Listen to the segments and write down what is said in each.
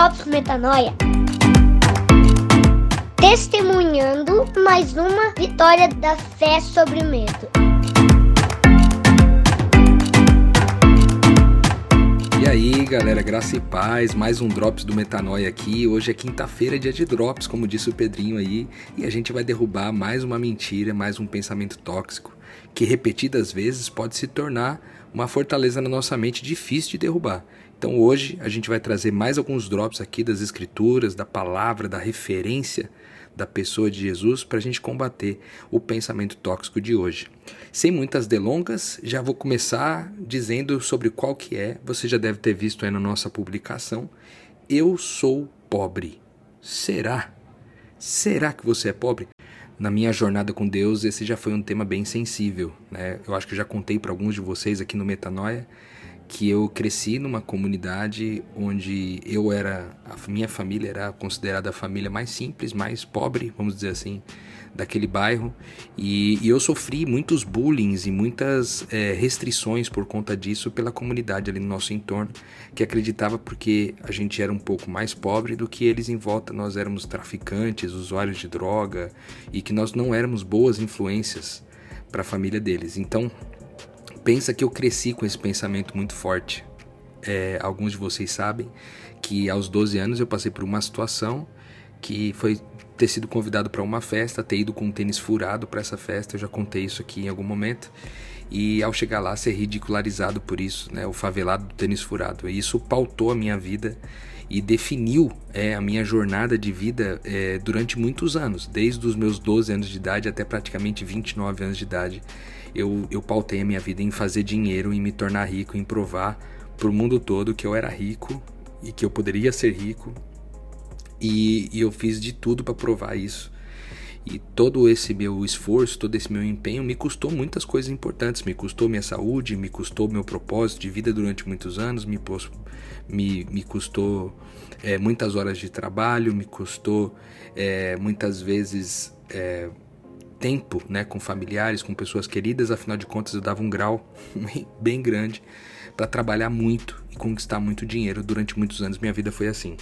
Drops Metanoia. Testemunhando mais uma vitória da fé sobre o medo. E aí, galera, graça e paz, mais um Drops do Metanoia aqui. Hoje é quinta-feira, dia de Drops, como disse o Pedrinho aí, e a gente vai derrubar mais uma mentira, mais um pensamento tóxico, que repetidas vezes pode se tornar uma fortaleza na nossa mente difícil de derrubar. Então hoje a gente vai trazer mais alguns drops aqui das escrituras, da palavra, da referência da pessoa de Jesus para a gente combater o pensamento tóxico de hoje. Sem muitas delongas, já vou começar dizendo sobre qual que é. Você já deve ter visto aí na nossa publicação. Eu sou pobre. Será? Será que você é pobre? Na minha jornada com Deus, esse já foi um tema bem sensível. Né? Eu acho que já contei para alguns de vocês aqui no Metanoia que eu cresci numa comunidade onde eu era, a minha família era considerada a família mais simples, mais pobre, vamos dizer assim, daquele bairro, e, e eu sofri muitos bullying e muitas é, restrições por conta disso pela comunidade ali no nosso entorno, que acreditava porque a gente era um pouco mais pobre do que eles em volta, nós éramos traficantes, usuários de droga, e que nós não éramos boas influências para a família deles. Então, pensa que eu cresci com esse pensamento muito forte. É, alguns de vocês sabem que aos 12 anos eu passei por uma situação que foi ter sido convidado para uma festa, ter ido com um tênis furado para essa festa, eu já contei isso aqui em algum momento, e ao chegar lá ser ridicularizado por isso, né, o favelado do tênis furado. E isso pautou a minha vida e definiu é, a minha jornada de vida é, durante muitos anos, desde os meus 12 anos de idade até praticamente 29 anos de idade eu, eu pautei a minha vida em fazer dinheiro, em me tornar rico, em provar para o mundo todo que eu era rico e que eu poderia ser rico. E, e eu fiz de tudo para provar isso. E todo esse meu esforço, todo esse meu empenho me custou muitas coisas importantes. Me custou minha saúde, me custou meu propósito de vida durante muitos anos, me, me, me custou é, muitas horas de trabalho, me custou é, muitas vezes é, tempo né, com familiares, com pessoas queridas, afinal de contas eu dava um grau bem grande para trabalhar muito e conquistar muito dinheiro. Durante muitos anos minha vida foi assim.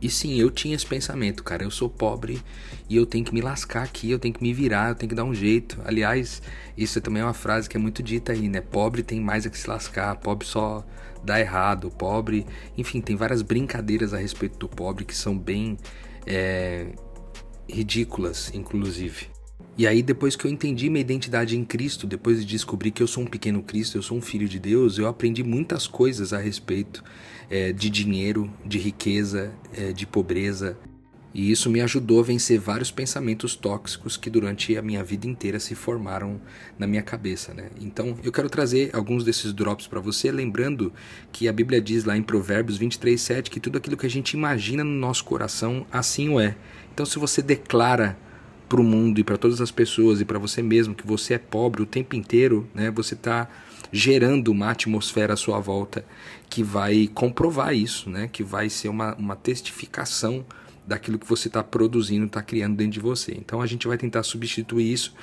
E sim, eu tinha esse pensamento, cara, eu sou pobre e eu tenho que me lascar aqui, eu tenho que me virar, eu tenho que dar um jeito. Aliás, isso também é uma frase que é muito dita aí, né? Pobre tem mais a que se lascar, pobre só dá errado, pobre. Enfim, tem várias brincadeiras a respeito do pobre que são bem é, ridículas, inclusive. E aí, depois que eu entendi minha identidade em Cristo, depois de descobrir que eu sou um pequeno Cristo, eu sou um filho de Deus, eu aprendi muitas coisas a respeito é, de dinheiro, de riqueza, é, de pobreza. E isso me ajudou a vencer vários pensamentos tóxicos que durante a minha vida inteira se formaram na minha cabeça, né? Então, eu quero trazer alguns desses drops para você, lembrando que a Bíblia diz lá em Provérbios 23:7 que tudo aquilo que a gente imagina no nosso coração, assim o é. Então, se você declara para o mundo e para todas as pessoas e para você mesmo que você é pobre o tempo inteiro, né? Você está gerando uma atmosfera à sua volta que vai comprovar isso, né? Que vai ser uma, uma testificação daquilo que você está produzindo, está criando dentro de você. Então a gente vai tentar substituir isso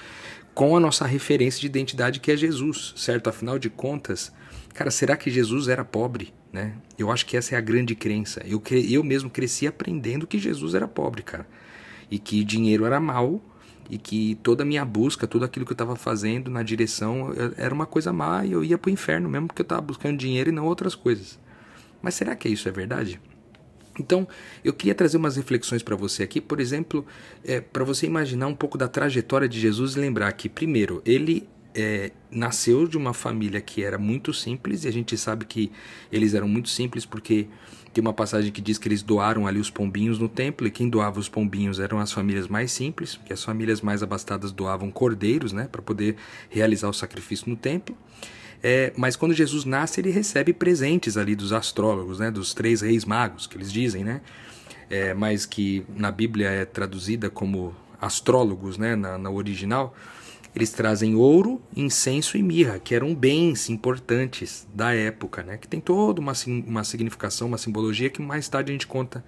com a nossa referência de identidade que é Jesus, certo? Afinal de contas, cara, será que Jesus era pobre? Né? Eu acho que essa é a grande crença. Eu, eu mesmo cresci aprendendo que Jesus era pobre, cara e que dinheiro era mal e que toda a minha busca, tudo aquilo que eu estava fazendo na direção era uma coisa má e eu ia para o inferno mesmo porque eu estava buscando dinheiro e não outras coisas. Mas será que isso é verdade? Então, eu queria trazer umas reflexões para você aqui, por exemplo, é, para você imaginar um pouco da trajetória de Jesus e lembrar que, primeiro, ele é, nasceu de uma família que era muito simples, e a gente sabe que eles eram muito simples porque tem uma passagem que diz que eles doaram ali os pombinhos no templo, e quem doava os pombinhos eram as famílias mais simples, porque as famílias mais abastadas doavam cordeiros, né, para poder realizar o sacrifício no templo. É, mas quando Jesus nasce, ele recebe presentes ali dos astrólogos, né, dos três reis magos, que eles dizem, né, é, mas que na Bíblia é traduzida como astrólogos, né, na, na original. Eles trazem ouro, incenso e mirra, que eram bens importantes da época, né? que tem toda uma, uma significação, uma simbologia que mais tarde a gente conta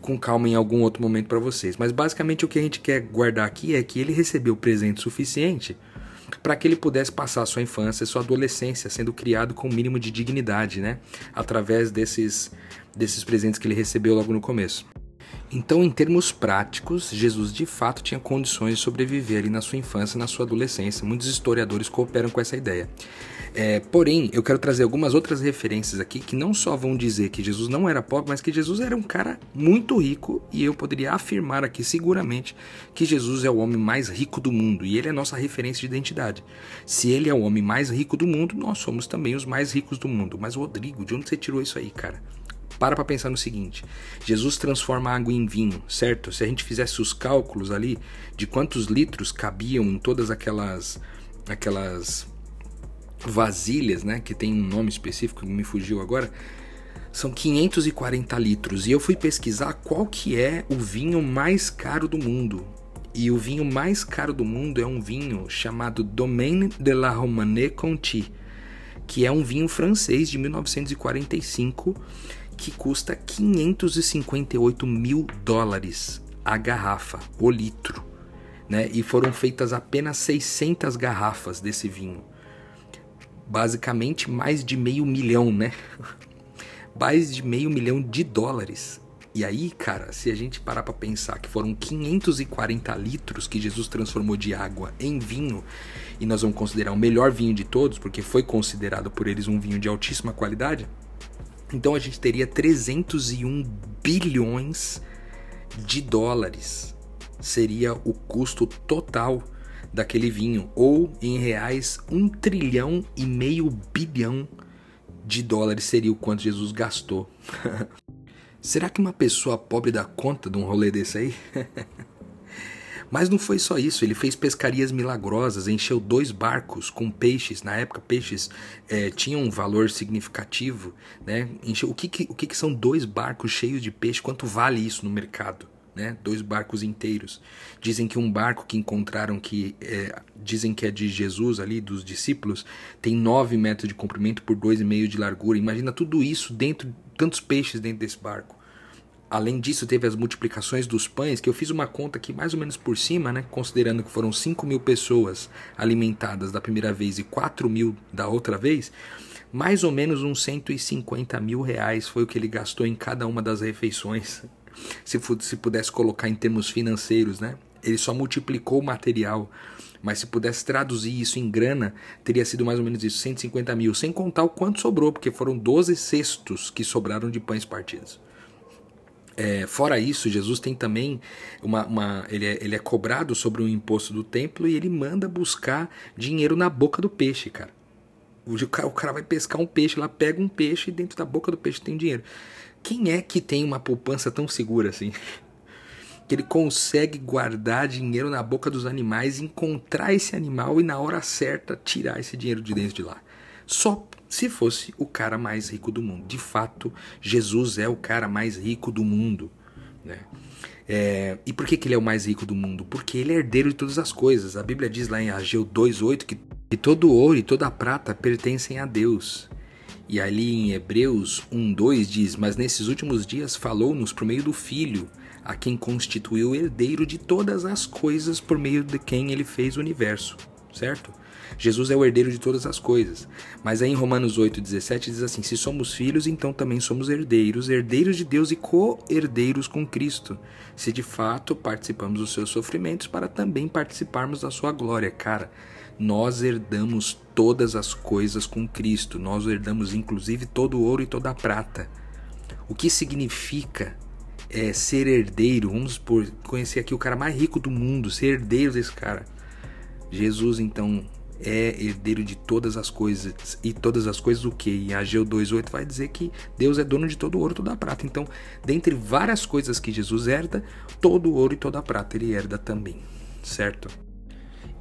com calma em algum outro momento para vocês. Mas basicamente o que a gente quer guardar aqui é que ele recebeu presente suficiente para que ele pudesse passar sua infância, sua adolescência sendo criado com o mínimo de dignidade, né? Através desses desses presentes que ele recebeu logo no começo. Então, em termos práticos, Jesus de fato tinha condições de sobreviver ali na sua infância, na sua adolescência. Muitos historiadores cooperam com essa ideia. É, porém, eu quero trazer algumas outras referências aqui que não só vão dizer que Jesus não era pobre, mas que Jesus era um cara muito rico e eu poderia afirmar aqui seguramente que Jesus é o homem mais rico do mundo e ele é nossa referência de identidade. Se ele é o homem mais rico do mundo, nós somos também os mais ricos do mundo. Mas Rodrigo, de onde você tirou isso aí, cara? Para para pensar no seguinte: Jesus transforma água em vinho, certo? Se a gente fizesse os cálculos ali de quantos litros cabiam em todas aquelas aquelas vasilhas, né, que tem um nome específico que me fugiu agora, são 540 litros. E eu fui pesquisar qual que é o vinho mais caro do mundo. E o vinho mais caro do mundo é um vinho chamado Domaine de la Romanée Conti, que é um vinho francês de 1945 que custa 558 mil dólares a garrafa, o litro. Né? E foram feitas apenas 600 garrafas desse vinho. Basicamente mais de meio milhão, né? mais de meio milhão de dólares. E aí, cara, se a gente parar para pensar que foram 540 litros que Jesus transformou de água em vinho, e nós vamos considerar o melhor vinho de todos, porque foi considerado por eles um vinho de altíssima qualidade, então a gente teria 301 bilhões de dólares. Seria o custo total daquele vinho, ou em reais, um trilhão e meio bilhão de dólares seria o quanto Jesus gastou. Será que uma pessoa pobre dá conta de um rolê desse aí? Mas não foi só isso, ele fez pescarias milagrosas, encheu dois barcos com peixes. Na época, peixes é, tinham um valor significativo. Né? Encheu, o que, que, o que, que são dois barcos cheios de peixe? Quanto vale isso no mercado? Né? Dois barcos inteiros. Dizem que um barco que encontraram que é, dizem que é de Jesus ali, dos discípulos, tem 9 metros de comprimento por 2,5 de largura. Imagina tudo isso dentro, tantos peixes dentro desse barco. Além disso, teve as multiplicações dos pães, que eu fiz uma conta aqui mais ou menos por cima, né? Considerando que foram 5 mil pessoas alimentadas da primeira vez e 4 mil da outra vez, mais ou menos uns 150 mil reais foi o que ele gastou em cada uma das refeições. Se, se pudesse colocar em termos financeiros, né? Ele só multiplicou o material. Mas se pudesse traduzir isso em grana, teria sido mais ou menos isso, 150 mil, sem contar o quanto sobrou, porque foram 12 cestos que sobraram de pães partidos. É, fora isso, Jesus tem também uma. uma ele, é, ele é cobrado sobre um imposto do templo e ele manda buscar dinheiro na boca do peixe, cara. O cara, o cara vai pescar um peixe lá, pega um peixe e dentro da boca do peixe tem dinheiro. Quem é que tem uma poupança tão segura assim? Que ele consegue guardar dinheiro na boca dos animais, encontrar esse animal e na hora certa tirar esse dinheiro de dentro de lá. Só se fosse o cara mais rico do mundo. De fato, Jesus é o cara mais rico do mundo. Né? É, e por que, que ele é o mais rico do mundo? Porque ele é herdeiro de todas as coisas. A Bíblia diz lá em Ageu 2,8 que, que todo ouro e toda prata pertencem a Deus. E ali em Hebreus 1,2 diz: Mas nesses últimos dias falou-nos por meio do Filho, a quem constituiu herdeiro de todas as coisas por meio de quem ele fez o universo. Certo? Jesus é o herdeiro de todas as coisas. Mas aí em Romanos 8,17 diz assim: Se somos filhos, então também somos herdeiros, herdeiros de Deus e co-herdeiros com Cristo. Se de fato participamos dos seus sofrimentos, para também participarmos da sua glória. Cara, nós herdamos todas as coisas com Cristo. Nós herdamos inclusive todo o ouro e toda a prata. O que significa é, ser herdeiro? Vamos por conhecer aqui o cara mais rico do mundo, ser herdeiro desse cara. Jesus, então, é herdeiro de todas as coisas. E todas as coisas o que? Em Ageu 2,8 vai dizer que Deus é dono de todo o ouro e toda a prata. Então, dentre várias coisas que Jesus herda, todo o ouro e toda a prata ele herda também, certo?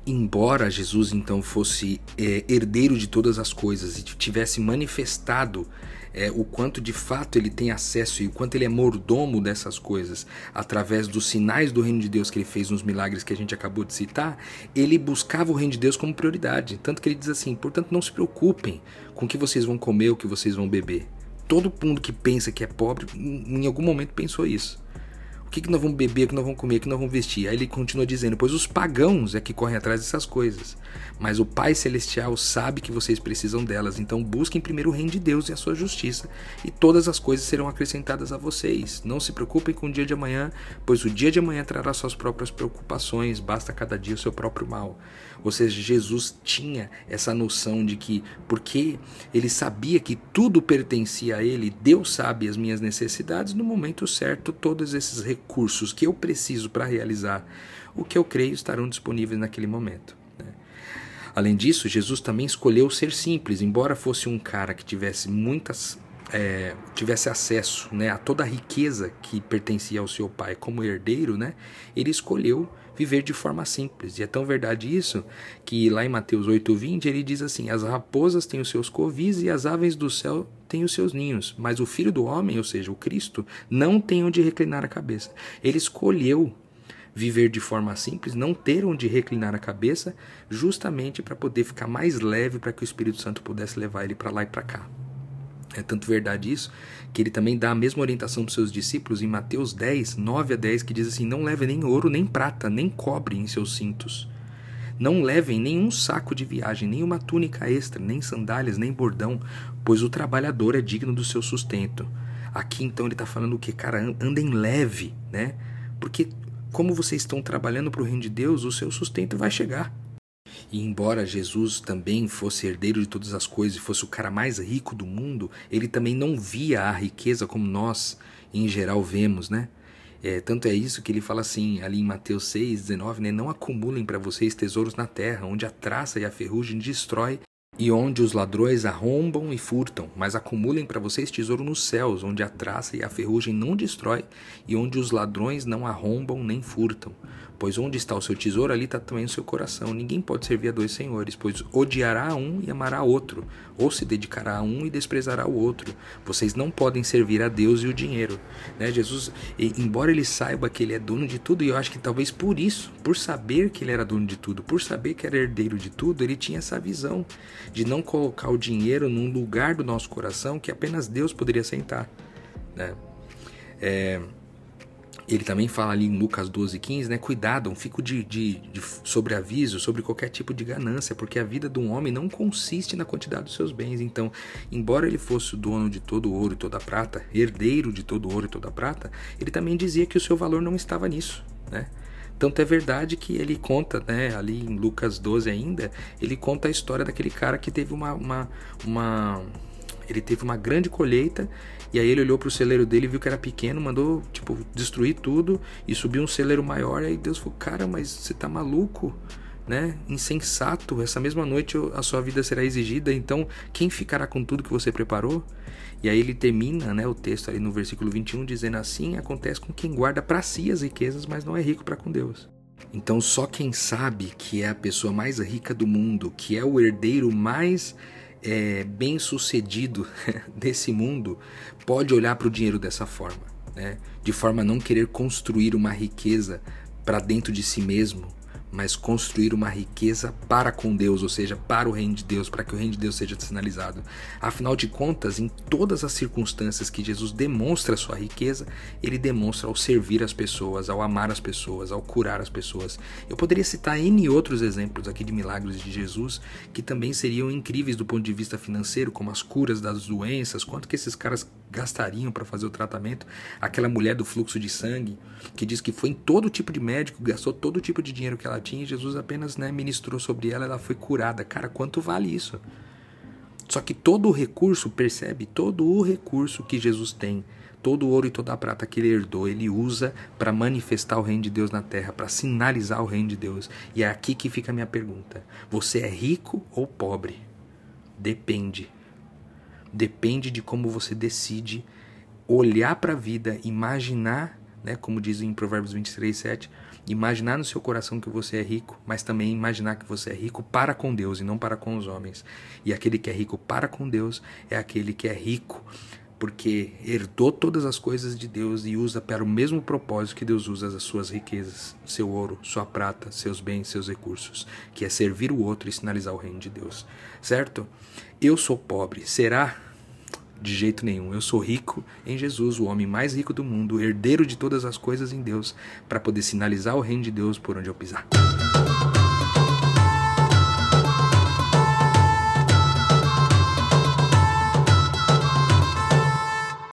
Embora Jesus então fosse é, herdeiro de todas as coisas e tivesse manifestado é, o quanto de fato ele tem acesso e o quanto ele é mordomo dessas coisas através dos sinais do reino de Deus que ele fez nos milagres que a gente acabou de citar, ele buscava o reino de Deus como prioridade. Tanto que ele diz assim: portanto, não se preocupem com o que vocês vão comer, o que vocês vão beber. Todo mundo que pensa que é pobre, em algum momento pensou isso. O que, que nós vamos beber, o que nós vamos comer, o que nós vamos vestir? Aí ele continua dizendo: Pois os pagãos é que correm atrás dessas coisas. Mas o Pai Celestial sabe que vocês precisam delas. Então busquem primeiro o reino de Deus e a sua justiça, e todas as coisas serão acrescentadas a vocês. Não se preocupem com o dia de amanhã, pois o dia de amanhã trará suas próprias preocupações. Basta cada dia o seu próprio mal. Ou seja, Jesus tinha essa noção de que, porque ele sabia que tudo pertencia a ele, Deus sabe as minhas necessidades, no momento certo, todos esses recursos que eu preciso para realizar o que eu creio estarão disponíveis naquele momento. Né? Além disso, Jesus também escolheu ser simples, embora fosse um cara que tivesse muitas é, tivesse acesso né, a toda a riqueza que pertencia ao seu pai como herdeiro, né, ele escolheu viver de forma simples. E é tão verdade isso que lá em Mateus 8:20 ele diz assim: As raposas têm os seus covis e as aves do céu têm os seus ninhos, mas o filho do homem, ou seja, o Cristo, não tem onde reclinar a cabeça. Ele escolheu viver de forma simples, não ter onde reclinar a cabeça, justamente para poder ficar mais leve, para que o Espírito Santo pudesse levar ele para lá e para cá. É tanto verdade isso que ele também dá a mesma orientação para os seus discípulos em Mateus 10, 9 a 10, que diz assim: Não levem nem ouro, nem prata, nem cobre em seus cintos. Não levem nenhum saco de viagem, nem uma túnica extra, nem sandálias, nem bordão, pois o trabalhador é digno do seu sustento. Aqui então ele está falando o que? Cara, andem leve, né? Porque como vocês estão trabalhando para o reino de Deus, o seu sustento vai chegar. E embora Jesus também fosse herdeiro de todas as coisas e fosse o cara mais rico do mundo, ele também não via a riqueza como nós, em geral, vemos, né? É, tanto é isso que ele fala assim, ali em Mateus 6, 19, né? Não acumulem para vocês tesouros na terra, onde a traça e a ferrugem destrói e onde os ladrões arrombam e furtam, mas acumulem para vocês tesouro nos céus, onde a traça e a ferrugem não destrói e onde os ladrões não arrombam nem furtam. Pois onde está o seu tesouro, ali está também o seu coração. Ninguém pode servir a dois senhores, pois odiará um e amará outro, ou se dedicará a um e desprezará o outro. Vocês não podem servir a Deus e o dinheiro. Né? Jesus, embora ele saiba que ele é dono de tudo, e eu acho que talvez por isso, por saber que ele era dono de tudo, por saber que era herdeiro de tudo, ele tinha essa visão de não colocar o dinheiro num lugar do nosso coração que apenas Deus poderia sentar. Né? É, ele também fala ali em Lucas 12, 15, né? Cuidado, um fico de, de, de sobreaviso sobre qualquer tipo de ganância, porque a vida de um homem não consiste na quantidade dos seus bens. Então, embora ele fosse o dono de todo o ouro e toda a prata, herdeiro de todo o ouro e toda a prata, ele também dizia que o seu valor não estava nisso, né? Tanto é verdade que ele conta, né, ali em Lucas 12 ainda, ele conta a história daquele cara que teve uma, uma, uma ele teve uma grande colheita e aí ele olhou para o celeiro dele viu que era pequeno, mandou tipo destruir tudo e subiu um celeiro maior. E aí Deus falou: "Cara, mas você tá maluco?" Né? Insensato, essa mesma noite a sua vida será exigida, então quem ficará com tudo que você preparou? E aí ele termina né, o texto ali no versículo 21 dizendo assim: acontece com quem guarda para si as riquezas, mas não é rico para com Deus. Então só quem sabe que é a pessoa mais rica do mundo, que é o herdeiro mais é, bem sucedido desse mundo pode olhar para o dinheiro dessa forma, né? de forma a não querer construir uma riqueza para dentro de si mesmo, mas construir uma riqueza para com Deus, ou seja, para o reino de Deus, para que o reino de Deus seja sinalizado. Afinal de contas, em todas as circunstâncias que Jesus demonstra sua riqueza, ele demonstra ao servir as pessoas, ao amar as pessoas, ao curar as pessoas. Eu poderia citar N outros exemplos aqui de milagres de Jesus que também seriam incríveis do ponto de vista financeiro, como as curas das doenças, quanto que esses caras gastariam para fazer o tratamento. Aquela mulher do fluxo de sangue, que diz que foi em todo tipo de médico, gastou todo tipo de dinheiro que ela tinha, e Jesus apenas né, ministrou sobre ela, ela foi curada. Cara, quanto vale isso? Só que todo o recurso, percebe? Todo o recurso que Jesus tem, todo o ouro e toda a prata que ele herdou, ele usa para manifestar o reino de Deus na terra, para sinalizar o reino de Deus. E é aqui que fica a minha pergunta: você é rico ou pobre? Depende depende de como você decide olhar para a vida, imaginar, né, como diz em Provérbios 23, 7, imaginar no seu coração que você é rico, mas também imaginar que você é rico para com Deus e não para com os homens. E aquele que é rico para com Deus é aquele que é rico porque herdou todas as coisas de Deus e usa para o mesmo propósito que Deus usa as suas riquezas, seu ouro, sua prata, seus bens, seus recursos, que é servir o outro e sinalizar o reino de Deus. Certo? Eu sou pobre. Será? De jeito nenhum. Eu sou rico em Jesus, o homem mais rico do mundo, herdeiro de todas as coisas em Deus, para poder sinalizar o reino de Deus por onde eu pisar.